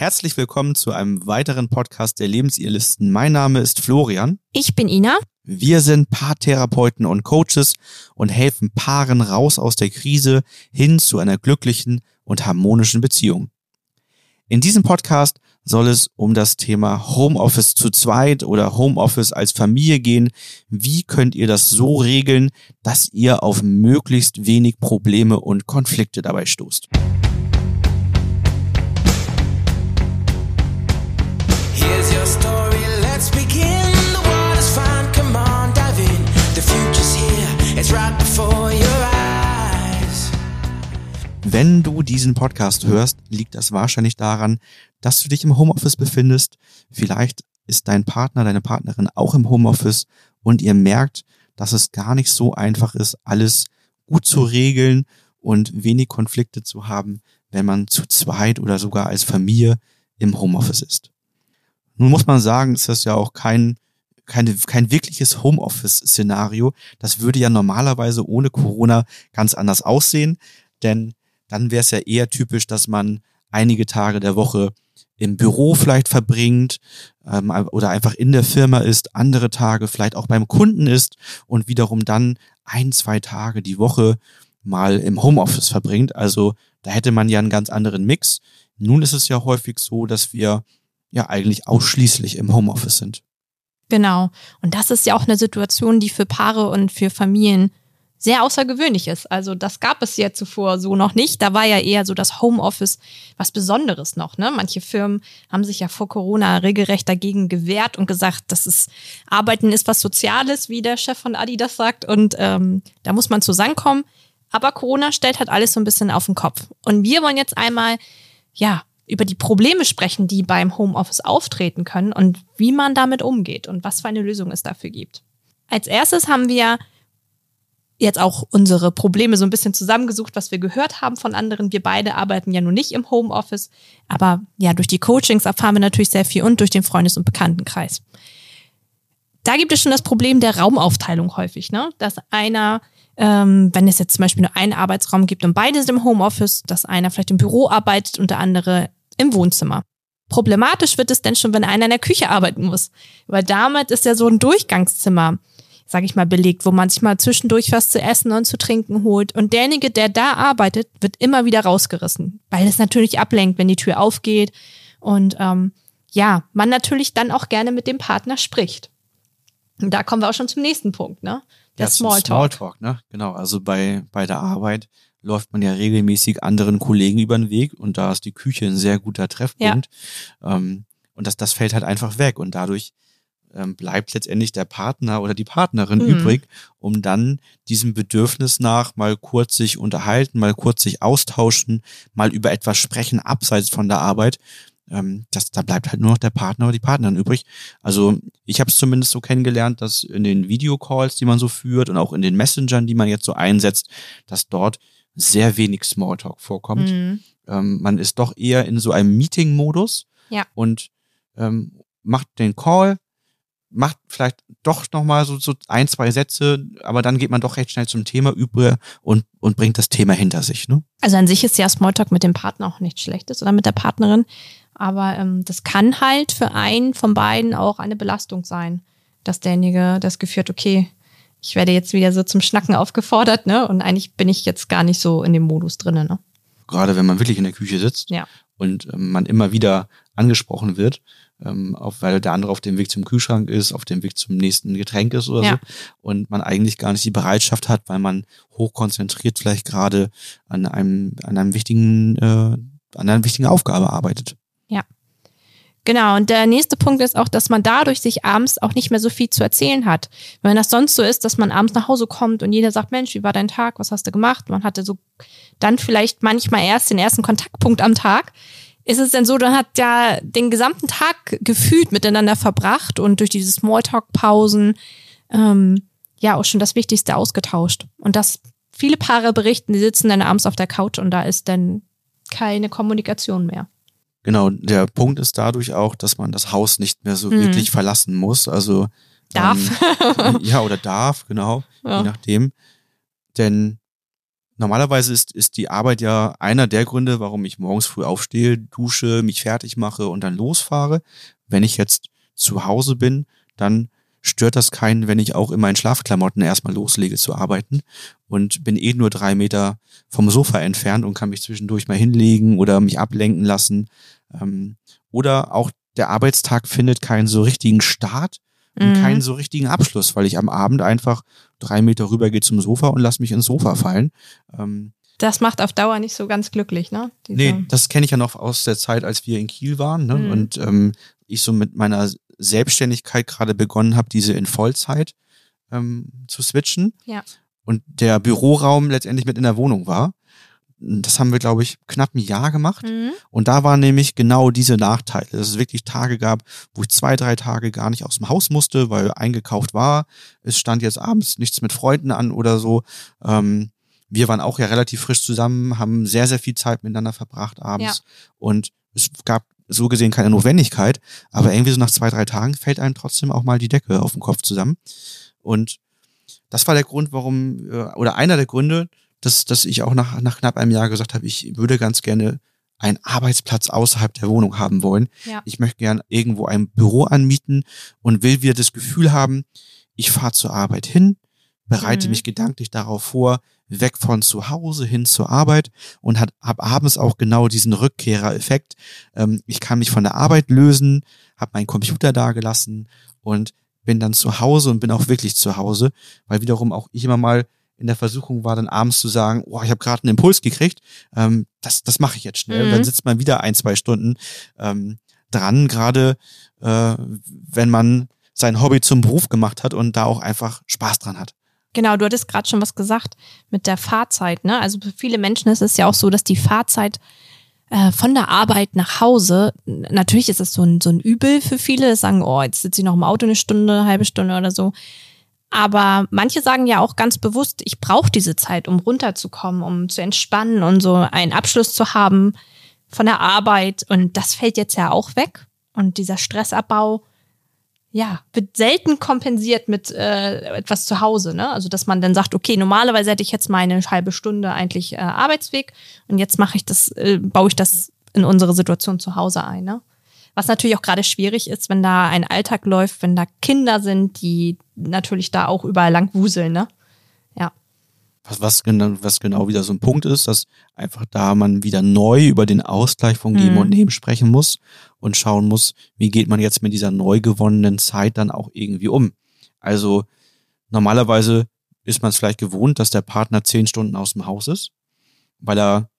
Herzlich willkommen zu einem weiteren Podcast der Lebensirrlisten. Mein Name ist Florian. Ich bin Ina. Wir sind Paartherapeuten und Coaches und helfen Paaren raus aus der Krise hin zu einer glücklichen und harmonischen Beziehung. In diesem Podcast soll es um das Thema Homeoffice zu zweit oder Homeoffice als Familie gehen. Wie könnt ihr das so regeln, dass ihr auf möglichst wenig Probleme und Konflikte dabei stoßt? Wenn du diesen Podcast hörst, liegt das wahrscheinlich daran, dass du dich im Homeoffice befindest. Vielleicht ist dein Partner, deine Partnerin auch im Homeoffice und ihr merkt, dass es gar nicht so einfach ist, alles gut zu regeln und wenig Konflikte zu haben, wenn man zu zweit oder sogar als Familie im Homeoffice ist. Nun muss man sagen, ist das ja auch kein, keine, kein wirkliches Homeoffice-Szenario. Das würde ja normalerweise ohne Corona ganz anders aussehen, denn dann wäre es ja eher typisch, dass man einige Tage der Woche im Büro vielleicht verbringt ähm, oder einfach in der Firma ist, andere Tage vielleicht auch beim Kunden ist und wiederum dann ein, zwei Tage die Woche mal im Homeoffice verbringt. Also da hätte man ja einen ganz anderen Mix. Nun ist es ja häufig so, dass wir ja eigentlich ausschließlich im Homeoffice sind. Genau. Und das ist ja auch eine Situation, die für Paare und für Familien sehr außergewöhnlich ist. Also das gab es ja zuvor so noch nicht. Da war ja eher so das Homeoffice was Besonderes noch. Ne? Manche Firmen haben sich ja vor Corona regelrecht dagegen gewehrt und gesagt, dass es Arbeiten ist was Soziales, wie der Chef von Adidas sagt. Und ähm, da muss man zusammenkommen. Aber Corona stellt halt alles so ein bisschen auf den Kopf. Und wir wollen jetzt einmal, ja, über die Probleme sprechen, die beim Homeoffice auftreten können und wie man damit umgeht und was für eine Lösung es dafür gibt. Als erstes haben wir jetzt auch unsere Probleme so ein bisschen zusammengesucht, was wir gehört haben von anderen. Wir beide arbeiten ja nun nicht im Homeoffice, aber ja, durch die Coachings erfahren wir natürlich sehr viel und durch den Freundes- und Bekanntenkreis. Da gibt es schon das Problem der Raumaufteilung häufig, ne? Dass einer, ähm, wenn es jetzt zum Beispiel nur einen Arbeitsraum gibt und beide sind im Homeoffice, dass einer vielleicht im Büro arbeitet und der andere im Wohnzimmer. Problematisch wird es denn schon, wenn einer in der Küche arbeiten muss. Weil damit ist ja so ein Durchgangszimmer sage ich mal, belegt, wo man sich mal zwischendurch was zu essen und zu trinken holt. Und derjenige, der da arbeitet, wird immer wieder rausgerissen, weil es natürlich ablenkt, wenn die Tür aufgeht. Und ähm, ja, man natürlich dann auch gerne mit dem Partner spricht. Und da kommen wir auch schon zum nächsten Punkt, ne? Der ja, Smalltalk. Smalltalk, ne? Genau. Also bei, bei der Arbeit läuft man ja regelmäßig anderen Kollegen über den Weg und da ist die Küche ein sehr guter Treffpunkt. Ja. Ähm, und das, das fällt halt einfach weg und dadurch ähm, bleibt letztendlich der Partner oder die Partnerin mhm. übrig, um dann diesem Bedürfnis nach mal kurz sich unterhalten, mal kurz sich austauschen, mal über etwas sprechen abseits von der Arbeit. Ähm, das, da bleibt halt nur noch der Partner oder die Partnerin übrig. Also ich habe es zumindest so kennengelernt, dass in den Videocalls, die man so führt und auch in den Messengern, die man jetzt so einsetzt, dass dort sehr wenig Smalltalk vorkommt. Mhm. Ähm, man ist doch eher in so einem Meeting-Modus ja. und ähm, macht den Call, macht vielleicht doch nochmal so, so ein, zwei Sätze, aber dann geht man doch recht schnell zum Thema über und, und bringt das Thema hinter sich. Ne? Also an sich ist ja Smalltalk mit dem Partner auch nichts Schlechtes oder mit der Partnerin, aber ähm, das kann halt für einen von beiden auch eine Belastung sein, dass derjenige das Gefühl hat, okay, ich werde jetzt wieder so zum Schnacken aufgefordert, ne? Und eigentlich bin ich jetzt gar nicht so in dem Modus drinnen, ne? Gerade wenn man wirklich in der Küche sitzt ja. und ähm, man immer wieder angesprochen wird, ähm, auf, weil der andere auf dem Weg zum Kühlschrank ist, auf dem Weg zum nächsten Getränk ist oder ja. so. Und man eigentlich gar nicht die Bereitschaft hat, weil man hochkonzentriert vielleicht gerade an einem, an einem wichtigen, äh, an einer wichtigen Aufgabe arbeitet. Ja. Genau, und der nächste Punkt ist auch, dass man dadurch sich abends auch nicht mehr so viel zu erzählen hat. Wenn das sonst so ist, dass man abends nach Hause kommt und jeder sagt, Mensch, wie war dein Tag, was hast du gemacht? Man hatte so dann vielleicht manchmal erst den ersten Kontaktpunkt am Tag ist es denn so, dann hat ja den gesamten Tag gefühlt miteinander verbracht und durch diese Smalltalk-Pausen ähm, ja auch schon das Wichtigste ausgetauscht. Und das viele Paare berichten, die sitzen dann abends auf der Couch und da ist dann keine Kommunikation mehr. Genau, der Punkt ist dadurch auch, dass man das Haus nicht mehr so mhm. wirklich verlassen muss. Also darf. Ähm, ja, oder darf, genau, ja. je nachdem. Denn normalerweise ist, ist die Arbeit ja einer der Gründe, warum ich morgens früh aufstehe, dusche, mich fertig mache und dann losfahre. Wenn ich jetzt zu Hause bin, dann stört das keinen, wenn ich auch in meinen Schlafklamotten erstmal loslege zu arbeiten und bin eh nur drei Meter vom Sofa entfernt und kann mich zwischendurch mal hinlegen oder mich ablenken lassen. Ähm, oder auch der Arbeitstag findet keinen so richtigen Start und mhm. keinen so richtigen Abschluss, weil ich am Abend einfach drei Meter rüber gehe zum Sofa und lass mich ins Sofa fallen. Ähm, das macht auf Dauer nicht so ganz glücklich, ne? Diese nee, das kenne ich ja noch aus der Zeit, als wir in Kiel waren. Ne? Mhm. Und ähm, ich so mit meiner Selbstständigkeit gerade begonnen habe, diese in Vollzeit ähm, zu switchen. Ja. Und der Büroraum letztendlich mit in der Wohnung war. Das haben wir, glaube ich, knapp ein Jahr gemacht. Mhm. Und da waren nämlich genau diese Nachteile, dass es wirklich Tage gab, wo ich zwei, drei Tage gar nicht aus dem Haus musste, weil eingekauft war. Es stand jetzt abends nichts mit Freunden an oder so. Ähm, wir waren auch ja relativ frisch zusammen, haben sehr, sehr viel Zeit miteinander verbracht abends. Ja. Und es gab so gesehen keine Notwendigkeit, aber irgendwie so nach zwei, drei Tagen fällt einem trotzdem auch mal die Decke auf den Kopf zusammen. Und das war der Grund, warum, äh, oder einer der Gründe, dass, dass ich auch nach, nach knapp einem Jahr gesagt habe, ich würde ganz gerne einen Arbeitsplatz außerhalb der Wohnung haben wollen. Ja. Ich möchte gern irgendwo ein Büro anmieten und will wieder das Gefühl haben, ich fahre zur Arbeit hin, bereite mhm. mich gedanklich darauf vor, weg von zu Hause hin zur Arbeit und habe abends auch genau diesen Rückkehrereffekt. Ähm, ich kann mich von der Arbeit lösen, habe meinen Computer da gelassen und bin dann zu Hause und bin auch wirklich zu Hause, weil wiederum auch ich immer mal in der Versuchung war, dann abends zu sagen, oh, ich habe gerade einen Impuls gekriegt, ähm, das, das mache ich jetzt schnell. Mhm. Und dann sitzt man wieder ein, zwei Stunden ähm, dran, gerade äh, wenn man sein Hobby zum Beruf gemacht hat und da auch einfach Spaß dran hat. Genau, du hattest gerade schon was gesagt mit der Fahrzeit. Ne? Also für viele Menschen ist es ja auch so, dass die Fahrzeit äh, von der Arbeit nach Hause, natürlich ist es so ein, so ein Übel für viele, sagen, oh, jetzt sitze ich noch im Auto eine Stunde, eine halbe Stunde oder so. Aber manche sagen ja auch ganz bewusst, ich brauche diese Zeit, um runterzukommen, um zu entspannen und so einen Abschluss zu haben von der Arbeit. Und das fällt jetzt ja auch weg. Und dieser Stressabbau, ja, wird selten kompensiert mit äh, etwas zu Hause. Ne? Also, dass man dann sagt, okay, normalerweise hätte ich jetzt meine halbe Stunde eigentlich äh, Arbeitsweg und jetzt mache ich das, äh, baue ich das in unsere Situation zu Hause ein. Ne? Was natürlich auch gerade schwierig ist, wenn da ein Alltag läuft, wenn da Kinder sind, die natürlich da auch überall lang wuseln, ne? Ja. Was, was, genau, was genau wieder so ein Punkt ist, dass einfach da man wieder neu über den Ausgleich von Geben mhm. und Nehmen sprechen muss und schauen muss, wie geht man jetzt mit dieser neu gewonnenen Zeit dann auch irgendwie um. Also normalerweise ist man es vielleicht gewohnt, dass der Partner zehn Stunden aus dem Haus ist, weil er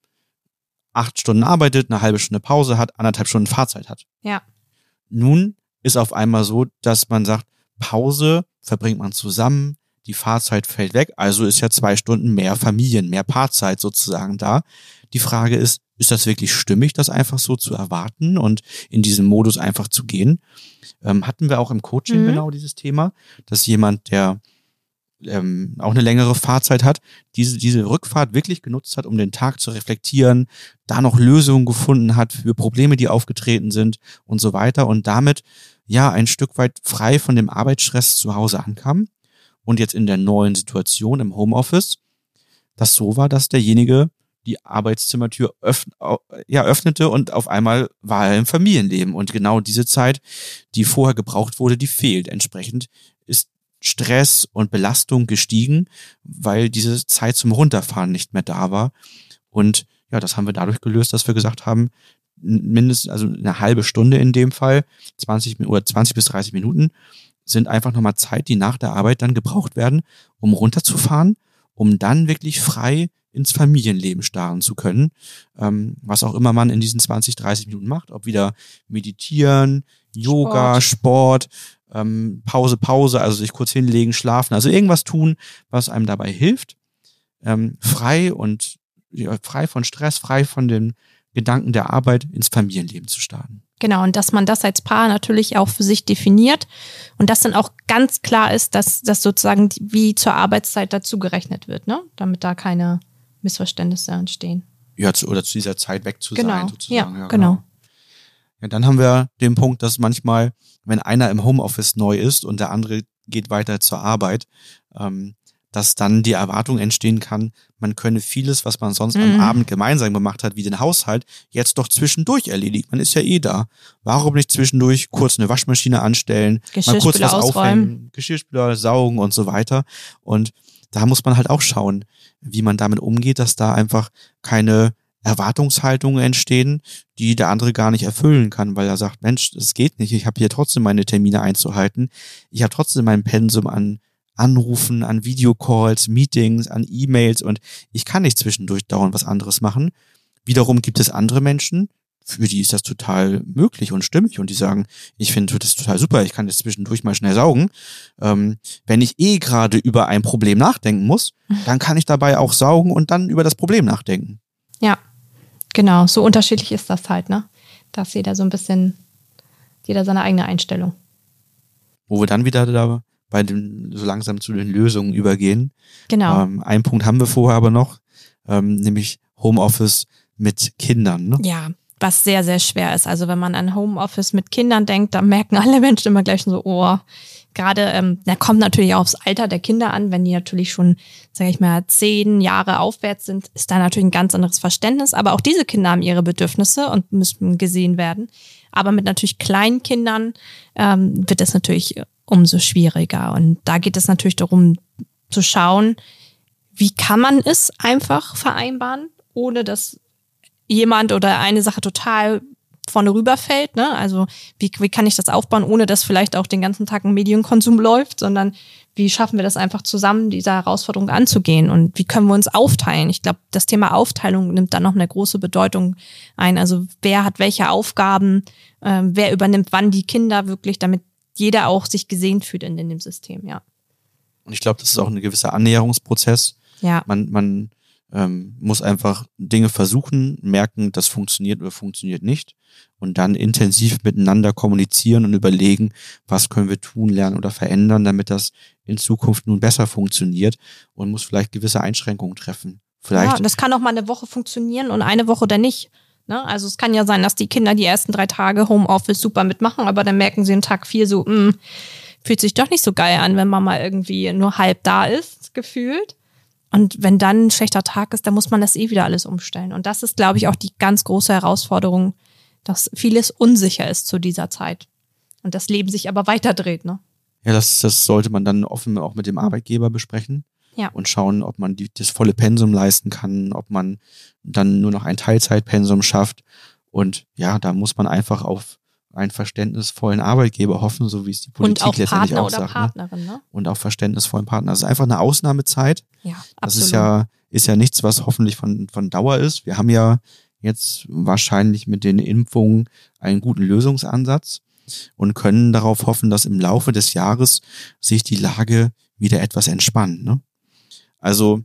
acht Stunden arbeitet, eine halbe Stunde Pause hat, anderthalb Stunden Fahrzeit hat. Ja. Nun ist auf einmal so, dass man sagt, Pause verbringt man zusammen, die Fahrzeit fällt weg, also ist ja zwei Stunden mehr Familien, mehr Paarzeit sozusagen da. Die Frage ist, ist das wirklich stimmig, das einfach so zu erwarten und in diesem Modus einfach zu gehen? Ähm, hatten wir auch im Coaching mhm. genau dieses Thema, dass jemand, der ähm, auch eine längere Fahrzeit hat, diese, diese Rückfahrt wirklich genutzt hat, um den Tag zu reflektieren, da noch Lösungen gefunden hat für Probleme, die aufgetreten sind und so weiter und damit ja ein Stück weit frei von dem Arbeitsstress zu Hause ankam und jetzt in der neuen Situation im Homeoffice das so war, dass derjenige die Arbeitszimmertür öffn ja, öffnete und auf einmal war er im Familienleben. Und genau diese Zeit, die vorher gebraucht wurde, die fehlt. Entsprechend Stress und Belastung gestiegen, weil diese Zeit zum Runterfahren nicht mehr da war. Und ja, das haben wir dadurch gelöst, dass wir gesagt haben, mindestens, also eine halbe Stunde in dem Fall, 20 oder 20 bis 30 Minuten sind einfach nochmal Zeit, die nach der Arbeit dann gebraucht werden, um runterzufahren, um dann wirklich frei ins Familienleben starren zu können, ähm, was auch immer man in diesen 20, 30 Minuten macht, ob wieder meditieren, Yoga, Sport, Sport ähm, Pause, Pause, also sich kurz hinlegen, schlafen, also irgendwas tun, was einem dabei hilft, ähm, frei und ja, frei von Stress, frei von den Gedanken der Arbeit ins Familienleben zu starten. Genau, und dass man das als Paar natürlich auch für sich definiert und dass dann auch ganz klar ist, dass das sozusagen wie zur Arbeitszeit dazu gerechnet wird, ne? damit da keine Missverständnisse entstehen. Ja, zu, oder zu dieser Zeit weg zu genau. sein, sozusagen. Ja, ja genau. genau. Ja, dann haben wir den Punkt, dass manchmal, wenn einer im Homeoffice neu ist und der andere geht weiter zur Arbeit, ähm, dass dann die Erwartung entstehen kann, man könne vieles, was man sonst Mhm. am Abend gemeinsam gemacht hat, wie den Haushalt, jetzt doch zwischendurch erledigen. Man ist ja eh da. Warum nicht zwischendurch kurz eine Waschmaschine anstellen, mal kurz was ausräumen. aufhängen, Geschirrspüler saugen und so weiter. Und da muss man halt auch schauen, wie man damit umgeht, dass da einfach keine Erwartungshaltungen entstehen, die der andere gar nicht erfüllen kann, weil er sagt, Mensch, das geht nicht, ich habe hier trotzdem meine Termine einzuhalten, ich habe trotzdem mein Pensum an Anrufen, an Videocalls, Meetings, an E-Mails und ich kann nicht zwischendurch dauernd was anderes machen. Wiederum gibt es andere Menschen, für die ist das total möglich und stimmig und die sagen, ich finde das total super, ich kann jetzt zwischendurch mal schnell saugen. Ähm, wenn ich eh gerade über ein Problem nachdenken muss, dann kann ich dabei auch saugen und dann über das Problem nachdenken. Ja, genau. So unterschiedlich ist das halt, ne? Da ist jeder so ein bisschen, jeder seine eigene Einstellung. Wo wir dann wieder da bei den, so langsam zu den Lösungen übergehen. Genau. Ähm, einen Punkt haben wir vorher aber noch, ähm, nämlich Homeoffice mit Kindern. Ne? Ja, was sehr, sehr schwer ist. Also wenn man an Homeoffice mit Kindern denkt, dann merken alle Menschen immer gleich so, oh, gerade, ähm, da kommt natürlich auch aufs Alter der Kinder an, wenn die natürlich schon, sage ich mal, zehn Jahre aufwärts sind, ist da natürlich ein ganz anderes Verständnis. Aber auch diese Kinder haben ihre Bedürfnisse und müssen gesehen werden. Aber mit natürlich kleinen Kindern ähm, wird es natürlich umso schwieriger. Und da geht es natürlich darum zu schauen, wie kann man es einfach vereinbaren, ohne dass jemand oder eine Sache total vorne rüberfällt. Ne? Also wie, wie kann ich das aufbauen, ohne dass vielleicht auch den ganzen Tag ein Medienkonsum läuft, sondern wie schaffen wir das einfach zusammen, diese Herausforderung anzugehen und wie können wir uns aufteilen? Ich glaube, das Thema Aufteilung nimmt dann noch eine große Bedeutung ein. Also wer hat welche Aufgaben, ähm, wer übernimmt wann die Kinder wirklich, damit jeder auch sich gesehen fühlt in, in dem System, ja. Und ich glaube, das ist auch ein gewisser Annäherungsprozess. Ja, Man, man ähm, muss einfach Dinge versuchen, merken, das funktioniert oder funktioniert nicht und dann intensiv miteinander kommunizieren und überlegen, was können wir tun, lernen oder verändern, damit das in Zukunft nun besser funktioniert und muss vielleicht gewisse Einschränkungen treffen. Vielleicht Ja, das kann auch mal eine Woche funktionieren und eine Woche dann nicht. Ne? Also es kann ja sein, dass die Kinder die ersten drei Tage Homeoffice super mitmachen, aber dann merken sie in Tag vier so, mh, fühlt sich doch nicht so geil an, wenn man mal irgendwie nur halb da ist, gefühlt. Und wenn dann ein schlechter Tag ist, dann muss man das eh wieder alles umstellen. Und das ist, glaube ich, auch die ganz große Herausforderung, dass vieles unsicher ist zu dieser Zeit. Und das Leben sich aber weiterdreht, ne? Ja, das, das sollte man dann offen auch mit dem Arbeitgeber besprechen. Ja. Und schauen, ob man die, das volle Pensum leisten kann, ob man dann nur noch ein Teilzeitpensum schafft. Und ja, da muss man einfach auf einen verständnisvollen Arbeitgeber hoffen, so wie es die Politik Und auch letztendlich Partner auch oder sagt. Ne? Partnerin, ne? Und auch verständnisvollen Partner. Das ist einfach eine Ausnahmezeit. Ja, Das absolut. ist ja, ist ja nichts, was hoffentlich von, von Dauer ist. Wir haben ja jetzt wahrscheinlich mit den Impfungen einen guten Lösungsansatz und können darauf hoffen, dass im Laufe des Jahres sich die Lage wieder etwas entspannt. Ne? Also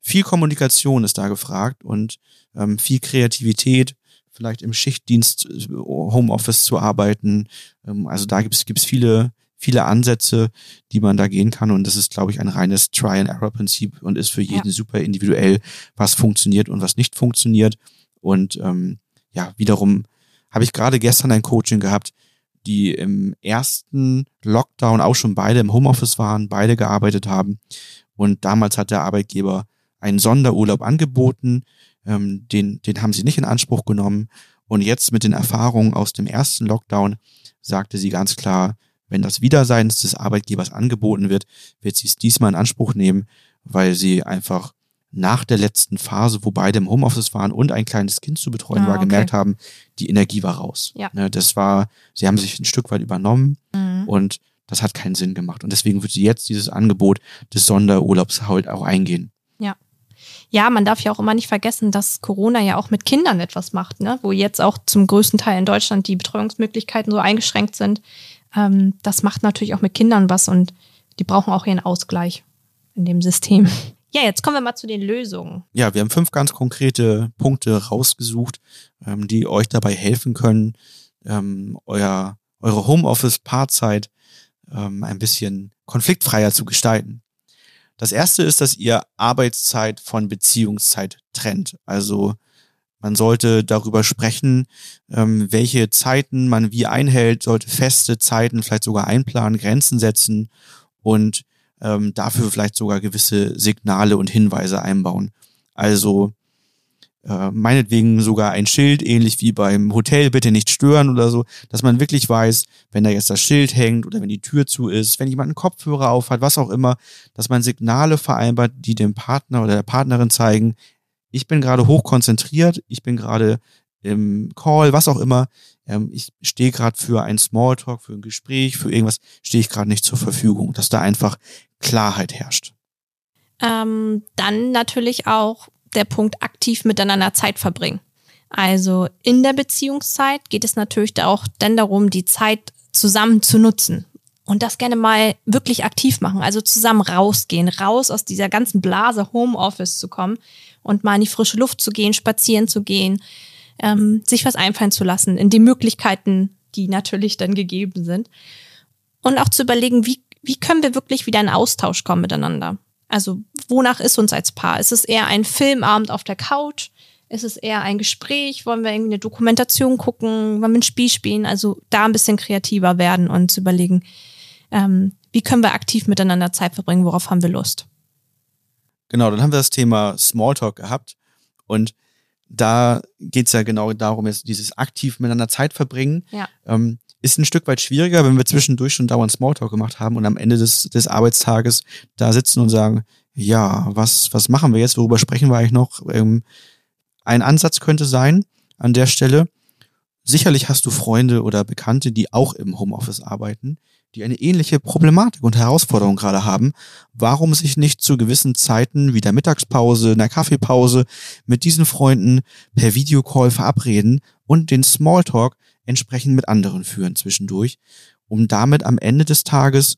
viel Kommunikation ist da gefragt und ähm, viel Kreativität, vielleicht im Schichtdienst äh, Homeoffice zu arbeiten. Ähm, also da gibt es viele, viele Ansätze, die man da gehen kann. Und das ist, glaube ich, ein reines Try-and-Error-Prinzip und ist für jeden super individuell, was funktioniert und was nicht funktioniert. Und ähm, ja, wiederum habe ich gerade gestern ein Coaching gehabt, die im ersten Lockdown auch schon beide im Homeoffice waren, beide gearbeitet haben. Und damals hat der Arbeitgeber einen Sonderurlaub angeboten, ähm, den, den haben sie nicht in Anspruch genommen. Und jetzt mit den Erfahrungen aus dem ersten Lockdown sagte sie ganz klar, wenn das wieder seitens des Arbeitgebers angeboten wird, wird sie es diesmal in Anspruch nehmen, weil sie einfach nach der letzten Phase, wo beide im Homeoffice waren und ein kleines Kind zu betreuen Ah, war, okay. gemerkt haben, die Energie war raus. Ja. Ne, das war, sie haben sich ein Stück weit übernommen Mhm. und das hat keinen Sinn gemacht. Und deswegen wird sie jetzt dieses Angebot des Sonderurlaubs halt auch eingehen. Ja, man darf ja auch immer nicht vergessen, dass Corona ja auch mit Kindern etwas macht, ne? wo jetzt auch zum größten Teil in Deutschland die Betreuungsmöglichkeiten so eingeschränkt sind. Ähm, das macht natürlich auch mit Kindern was und die brauchen auch ihren Ausgleich in dem System. Ja, jetzt kommen wir mal zu den Lösungen. Ja, wir haben fünf ganz konkrete Punkte rausgesucht, ähm, die euch dabei helfen können, ähm, euer, eure Homeoffice-Paarzeit ähm, ein bisschen konfliktfreier zu gestalten. Das erste ist, dass ihr Arbeitszeit von Beziehungszeit trennt. Also man sollte darüber sprechen, ähm, welche Zeiten man wie einhält, sollte feste Zeiten vielleicht sogar einplanen, Grenzen setzen und ähm, dafür vielleicht sogar gewisse Signale und Hinweise einbauen. Also äh, meinetwegen sogar ein Schild, ähnlich wie beim Hotel, bitte nicht stören oder so, dass man wirklich weiß, wenn da jetzt das Schild hängt oder wenn die Tür zu ist, wenn jemand einen Kopfhörer aufhat, was auch immer, dass man Signale vereinbart, die dem Partner oder der Partnerin zeigen, ich bin gerade hochkonzentriert, ich bin gerade im Call, was auch immer, ähm, ich stehe gerade für ein Smalltalk, für ein Gespräch, für irgendwas, stehe ich gerade nicht zur Verfügung, dass da einfach Klarheit herrscht. Ähm, dann natürlich auch der Punkt aktiv miteinander Zeit verbringen. Also in der Beziehungszeit geht es natürlich auch dann darum, die Zeit zusammen zu nutzen und das gerne mal wirklich aktiv machen. Also zusammen rausgehen, raus aus dieser ganzen Blase Homeoffice zu kommen und mal in die frische Luft zu gehen, spazieren zu gehen, ähm, sich was einfallen zu lassen in die Möglichkeiten, die natürlich dann gegeben sind. Und auch zu überlegen, wie, wie können wir wirklich wieder in Austausch kommen miteinander. Also wonach ist uns als Paar? Ist es eher ein Filmabend auf der Couch? Ist es eher ein Gespräch? Wollen wir irgendwie eine Dokumentation gucken? Wollen wir ein Spiel spielen? Also da ein bisschen kreativer werden und zu überlegen, ähm, wie können wir aktiv miteinander Zeit verbringen? Worauf haben wir Lust? Genau, dann haben wir das Thema Smalltalk gehabt und da geht's ja genau darum, jetzt dieses aktiv miteinander Zeit verbringen. Ja. Ähm, ist ein Stück weit schwieriger, wenn wir zwischendurch schon dauernd Smalltalk gemacht haben und am Ende des, des Arbeitstages da sitzen und sagen, ja, was, was machen wir jetzt? Worüber sprechen wir eigentlich noch? Ähm, ein Ansatz könnte sein, an der Stelle, sicherlich hast du Freunde oder Bekannte, die auch im Homeoffice arbeiten, die eine ähnliche Problematik und Herausforderung gerade haben, warum sich nicht zu gewissen Zeiten wie der Mittagspause, in der Kaffeepause mit diesen Freunden per Videocall verabreden und den Smalltalk entsprechend mit anderen führen zwischendurch, um damit am Ende des Tages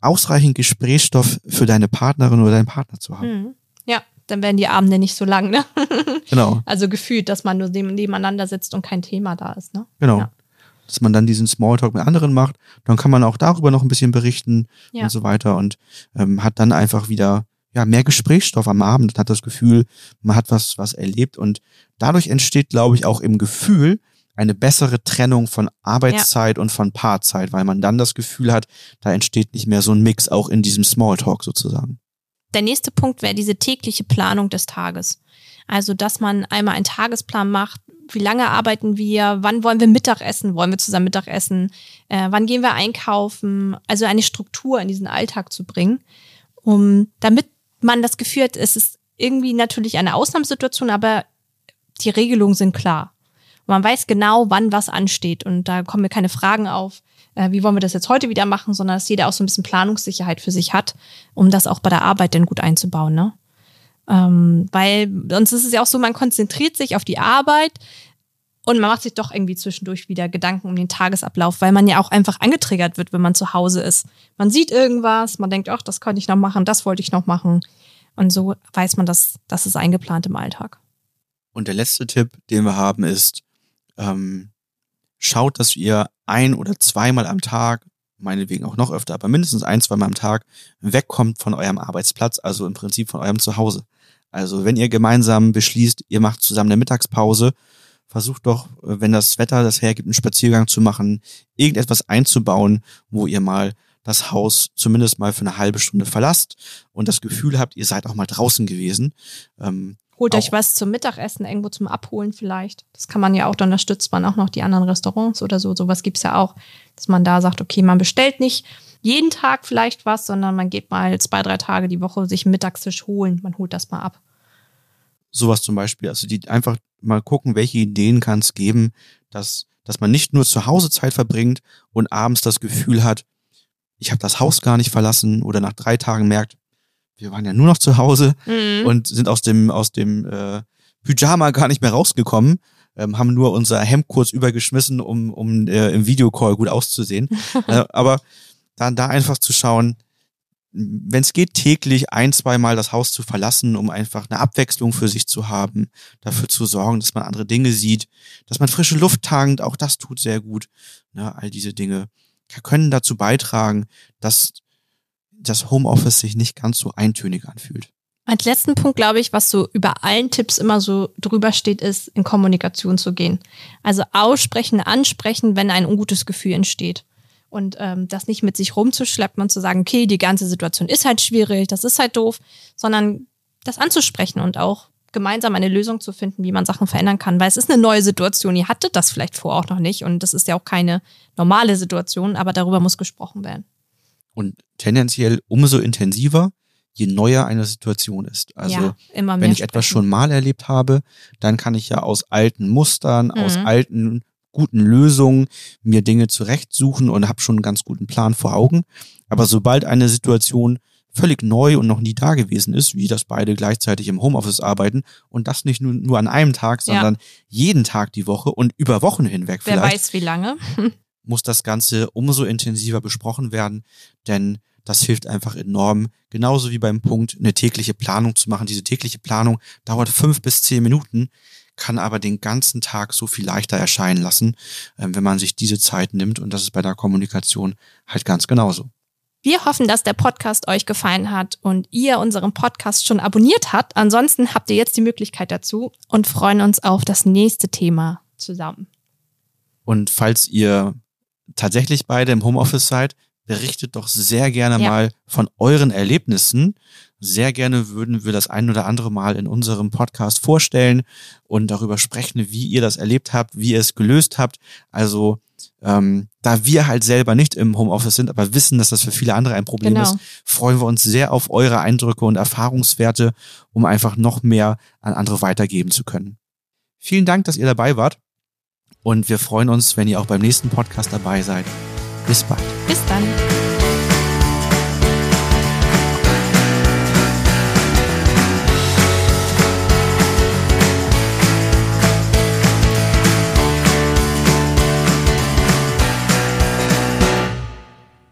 ausreichend Gesprächsstoff für deine Partnerin oder deinen Partner zu haben. Mhm. Ja, dann werden die Abende nicht so lang, ne? Genau. Also gefühlt, dass man nur nebeneinander sitzt und kein Thema da ist, ne? Genau. Ja. Dass man dann diesen Smalltalk mit anderen macht, dann kann man auch darüber noch ein bisschen berichten Ja. und so weiter und ähm, hat dann einfach wieder ja mehr Gesprächsstoff am Abend, hat das Gefühl, man hat was was erlebt und dadurch entsteht, glaube ich, auch im Gefühl eine bessere Trennung von Arbeitszeit und von Paarzeit, weil man dann das Gefühl hat, da entsteht nicht mehr so ein Mix auch in diesem Smalltalk sozusagen. Der nächste Punkt wäre diese tägliche Planung des Tages. Also, dass man einmal einen Tagesplan macht, wie lange arbeiten wir, wann wollen wir Mittag essen, wollen wir zusammen Mittag essen, äh, wann gehen wir einkaufen, also eine Struktur in diesen Alltag zu bringen, um damit man das Gefühl hat, es ist irgendwie natürlich eine Ausnahmesituation, aber die Regelungen sind klar. Man weiß genau, wann was ansteht und da kommen mir keine Fragen auf, äh, wie wollen wir das jetzt heute wieder machen, sondern dass jeder auch so ein bisschen Planungssicherheit für sich hat, um das auch bei der Arbeit dann gut einzubauen. Ne? Ähm, weil sonst ist es ja auch so, man konzentriert sich auf die Arbeit und man macht sich doch irgendwie zwischendurch wieder Gedanken um den Tagesablauf, weil man ja auch einfach angetriggert wird, wenn man zu Hause ist. Man sieht irgendwas, man denkt, ach, das konnte ich noch machen, das wollte ich noch machen. Und so weiß man, dass das ist eingeplant im Alltag. Und der letzte Tipp, den wir haben, ist, ähm, schaut, dass ihr ein oder zweimal am Tag, meinetwegen auch noch öfter, aber mindestens ein, zweimal am Tag wegkommt von eurem Arbeitsplatz, also im Prinzip von eurem Zuhause. Also wenn ihr gemeinsam beschließt, ihr macht zusammen eine Mittagspause, versucht doch, äh, wenn das Wetter das hergibt, einen Spaziergang zu machen, irgendetwas einzubauen, wo ihr mal das Haus zumindest mal für eine halbe Stunde verlasst und das Gefühl habt, ihr seid auch mal draußen gewesen. Ähm, Holt Auch- euch was zum Mittagessen, irgendwo zum Abholen vielleicht. Das kann man ja auch, dann unterstützt man auch noch die anderen Restaurants oder so. Sowas gibt's ja auch, dass man da sagt, okay, man bestellt nicht jeden Tag vielleicht was, sondern man geht mal zwei, drei Tage die Woche sich einen Mittagstisch holen. Man holt das mal ab. sowas zum Beispiel. Also die einfach mal gucken, welche Ideen kann es geben, dass, dass man nicht nur zu Hause Zeit verbringt und abends das Gefühl hat, ich habe das Haus gar nicht verlassen oder nach drei Tagen merkt, wir waren ja nur noch zu Hause Mhm. und sind aus dem, aus dem äh, Pyjama gar nicht mehr rausgekommen, ähm, haben nur unser Hemd kurz übergeschmissen, um, um äh, im Videocall gut auszusehen. äh, aber dann da einfach zu schauen, wenn es geht, täglich ein, zweimal das Haus zu verlassen, um einfach eine Abwechslung für sich zu haben, dafür zu sorgen, dass man andere Dinge sieht, dass man frische Luft tankt, auch das tut sehr gut. Ne, all diese Dinge können dazu beitragen, dass das Homeoffice sich nicht ganz so eintönig anfühlt. Als letzten Punkt, glaube ich, was so über allen Tipps immer so drüber steht, ist, in Kommunikation zu gehen. Also aussprechen, ansprechen, wenn ein ungutes Gefühl entsteht. Und ähm, das nicht mit sich rumzuschleppen und zu sagen, okay, die ganze Situation ist halt schwierig, das ist halt doof, sondern das anzusprechen und auch gemeinsam eine Lösung zu finden, wie man Sachen verändern kann. Weil es ist eine neue Situation. Ihr hattet das vielleicht vorher auch noch nicht und das ist ja auch keine normale Situation, aber darüber muss gesprochen werden. Und tendenziell umso intensiver, je neuer eine Situation ist. Also ja, wenn ich etwas schon mal erlebt habe, dann kann ich ja aus alten Mustern, mhm. aus alten guten Lösungen mir Dinge zurechtsuchen und habe schon einen ganz guten Plan vor Augen. Aber sobald eine Situation völlig neu und noch nie da gewesen ist, wie das beide gleichzeitig im Homeoffice arbeiten und das nicht nur, nur an einem Tag, sondern ja. jeden Tag die Woche und über Wochen hinweg Wer vielleicht. Wer weiß wie lange. muss das Ganze umso intensiver besprochen werden, denn das hilft einfach enorm. Genauso wie beim Punkt, eine tägliche Planung zu machen. Diese tägliche Planung dauert fünf bis zehn Minuten, kann aber den ganzen Tag so viel leichter erscheinen lassen, ähm, wenn man sich diese Zeit nimmt. Und das ist bei der Kommunikation halt ganz genauso. Wir hoffen, dass der Podcast euch gefallen hat und ihr unseren Podcast schon abonniert habt. Ansonsten habt ihr jetzt die Möglichkeit dazu und freuen uns auf das nächste Thema zusammen. Und falls ihr tatsächlich beide im Homeoffice seid, berichtet doch sehr gerne ja. mal von euren Erlebnissen. Sehr gerne würden wir das ein oder andere Mal in unserem Podcast vorstellen und darüber sprechen, wie ihr das erlebt habt, wie ihr es gelöst habt. Also ähm, da wir halt selber nicht im Homeoffice sind, aber wissen, dass das für viele andere ein Problem genau. ist, freuen wir uns sehr auf eure Eindrücke und Erfahrungswerte, um einfach noch mehr an andere weitergeben zu können. Vielen Dank, dass ihr dabei wart und wir freuen uns, wenn ihr auch beim nächsten Podcast dabei seid. Bis bald. Bis dann.